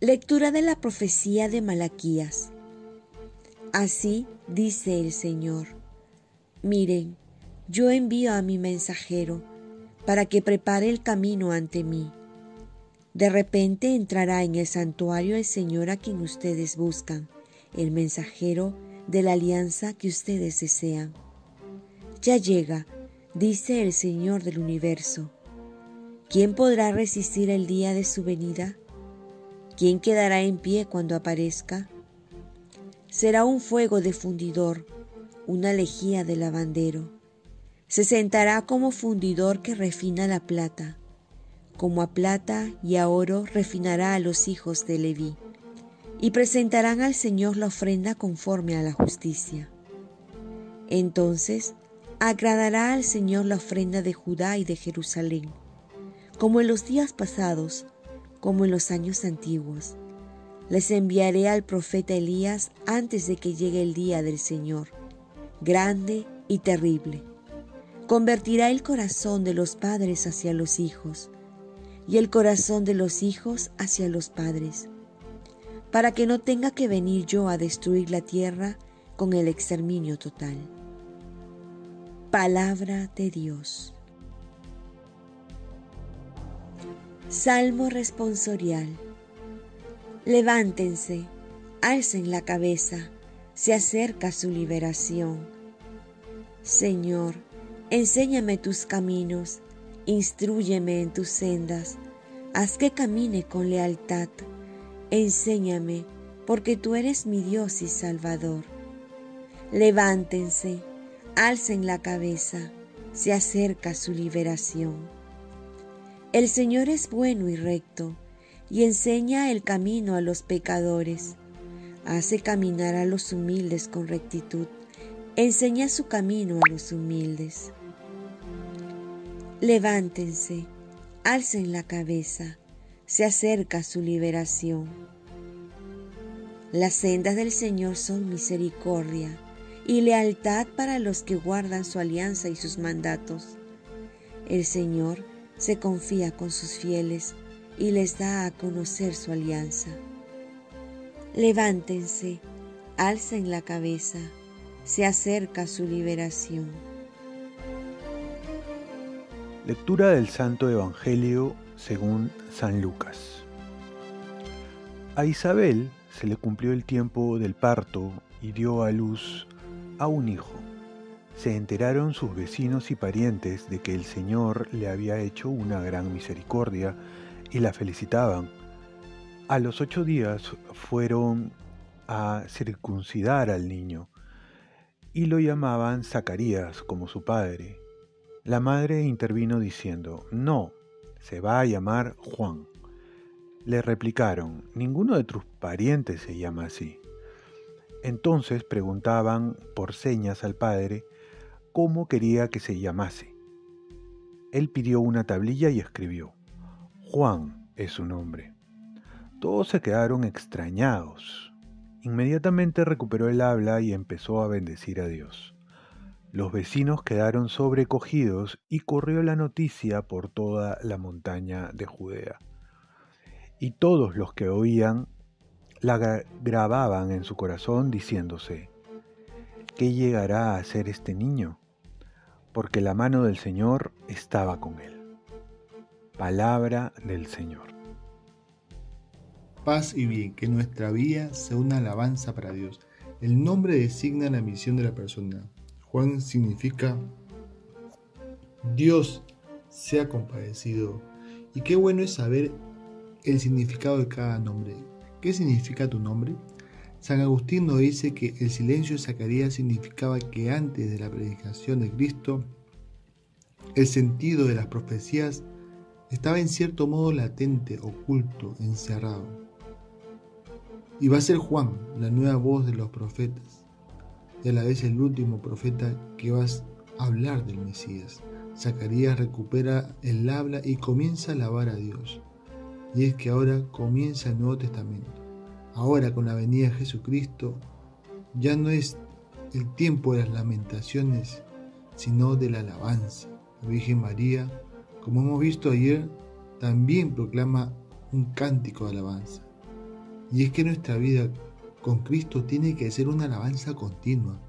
Lectura de la profecía de Malaquías. Así dice el Señor. Miren, yo envío a mi mensajero para que prepare el camino ante mí. De repente entrará en el santuario el Señor a quien ustedes buscan, el mensajero de la alianza que ustedes desean. Ya llega, dice el Señor del universo. ¿Quién podrá resistir el día de su venida? ¿Quién quedará en pie cuando aparezca? Será un fuego de fundidor, una lejía de lavandero. Se sentará como fundidor que refina la plata. Como a plata y a oro refinará a los hijos de Leví, y presentarán al Señor la ofrenda conforme a la justicia. Entonces agradará al Señor la ofrenda de Judá y de Jerusalén, como en los días pasados, como en los años antiguos. Les enviaré al profeta Elías antes de que llegue el día del Señor, grande y terrible. Convertirá el corazón de los padres hacia los hijos y el corazón de los hijos hacia los padres, para que no tenga que venir yo a destruir la tierra con el exterminio total. Palabra de Dios. Salmo responsorial. Levántense, alcen la cabeza, se acerca su liberación. Señor, enséñame tus caminos, instruyeme en tus sendas, haz que camine con lealtad. Enséñame, porque tú eres mi Dios y Salvador. Levántense, alcen la cabeza, se acerca su liberación. El Señor es bueno y recto, y enseña el camino a los pecadores. Hace caminar a los humildes con rectitud, enseña su camino a los humildes. Levántense, alcen la cabeza, se acerca su liberación. Las sendas del Señor son misericordia y lealtad para los que guardan su alianza y sus mandatos. El Señor se confía con sus fieles y les da a conocer su alianza. Levántense, alcen la cabeza, se acerca su liberación. Lectura del Santo Evangelio según San Lucas. A Isabel se le cumplió el tiempo del parto y dio a luz a un hijo. Se enteraron sus vecinos y parientes de que el Señor le había hecho una gran misericordia y la felicitaban. A los ocho días fueron a circuncidar al niño y lo llamaban Zacarías como su padre. La madre intervino diciendo, no, se va a llamar Juan. Le replicaron, ninguno de tus parientes se llama así. Entonces preguntaban por señas al padre cómo quería que se llamase. Él pidió una tablilla y escribió, Juan es su nombre. Todos se quedaron extrañados. Inmediatamente recuperó el habla y empezó a bendecir a Dios. Los vecinos quedaron sobrecogidos y corrió la noticia por toda la montaña de Judea. Y todos los que oían la grababan en su corazón diciéndose, ¿qué llegará a ser este niño? Porque la mano del Señor estaba con él. Palabra del Señor. Paz y bien, que nuestra vida sea una alabanza para Dios. El nombre designa la misión de la persona. Juan significa Dios sea compadecido. Y qué bueno es saber el significado de cada nombre. ¿Qué significa tu nombre? San Agustín nos dice que el silencio de Zacarías significaba que antes de la predicación de Cristo, el sentido de las profecías estaba en cierto modo latente, oculto, encerrado. Y va a ser Juan, la nueva voz de los profetas, y a la vez el último profeta que va a hablar del Mesías. Zacarías recupera el habla y comienza a alabar a Dios. Y es que ahora comienza el Nuevo Testamento. Ahora con la venida de Jesucristo ya no es el tiempo de las lamentaciones, sino de la alabanza. La Virgen María, como hemos visto ayer, también proclama un cántico de alabanza. Y es que nuestra vida con Cristo tiene que ser una alabanza continua,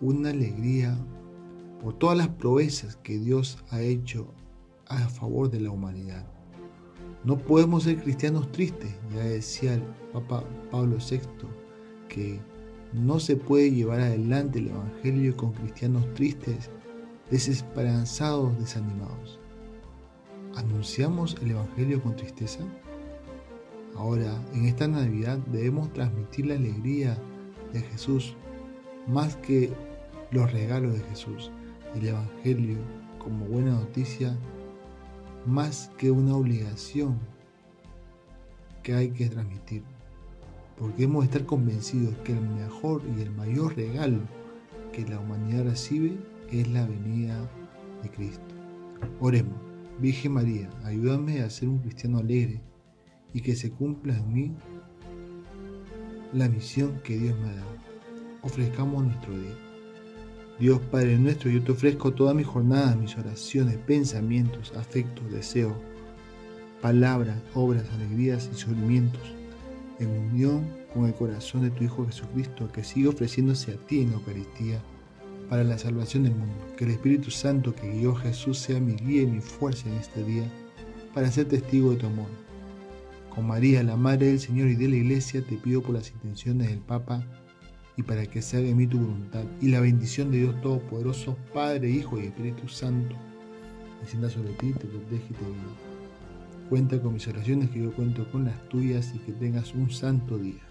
una alegría por todas las proezas que Dios ha hecho a favor de la humanidad. No podemos ser cristianos tristes, ya decía el Papa Pablo VI, que no se puede llevar adelante el Evangelio con cristianos tristes, desesperanzados, desanimados. ¿Anunciamos el Evangelio con tristeza? Ahora, en esta Navidad debemos transmitir la alegría de Jesús más que los regalos de Jesús. El Evangelio como buena noticia más que una obligación que hay que transmitir. Porque hemos de estar convencidos que el mejor y el mayor regalo que la humanidad recibe es la venida de Cristo. Oremos, Virgen María, ayúdame a ser un cristiano alegre y que se cumpla en mí la misión que Dios me ha dado. Ofrezcamos nuestro día. Dios Padre nuestro, yo te ofrezco toda mi jornada, mis oraciones, pensamientos, afectos, deseos, palabras, obras, alegrías y sufrimientos, en unión con el corazón de tu Hijo Jesucristo, que sigue ofreciéndose a ti en la Eucaristía para la salvación del mundo. Que el Espíritu Santo que guió Jesús sea mi guía y mi fuerza en este día para ser testigo de tu amor. Con María, la Madre del Señor y de la Iglesia, te pido por las intenciones del Papa y para que se haga en mí tu voluntad. Y la bendición de Dios Todopoderoso, Padre, Hijo y Espíritu Santo, descienda sobre ti, te protege y te guía. Cuenta con mis oraciones, que yo cuento con las tuyas y que tengas un santo día.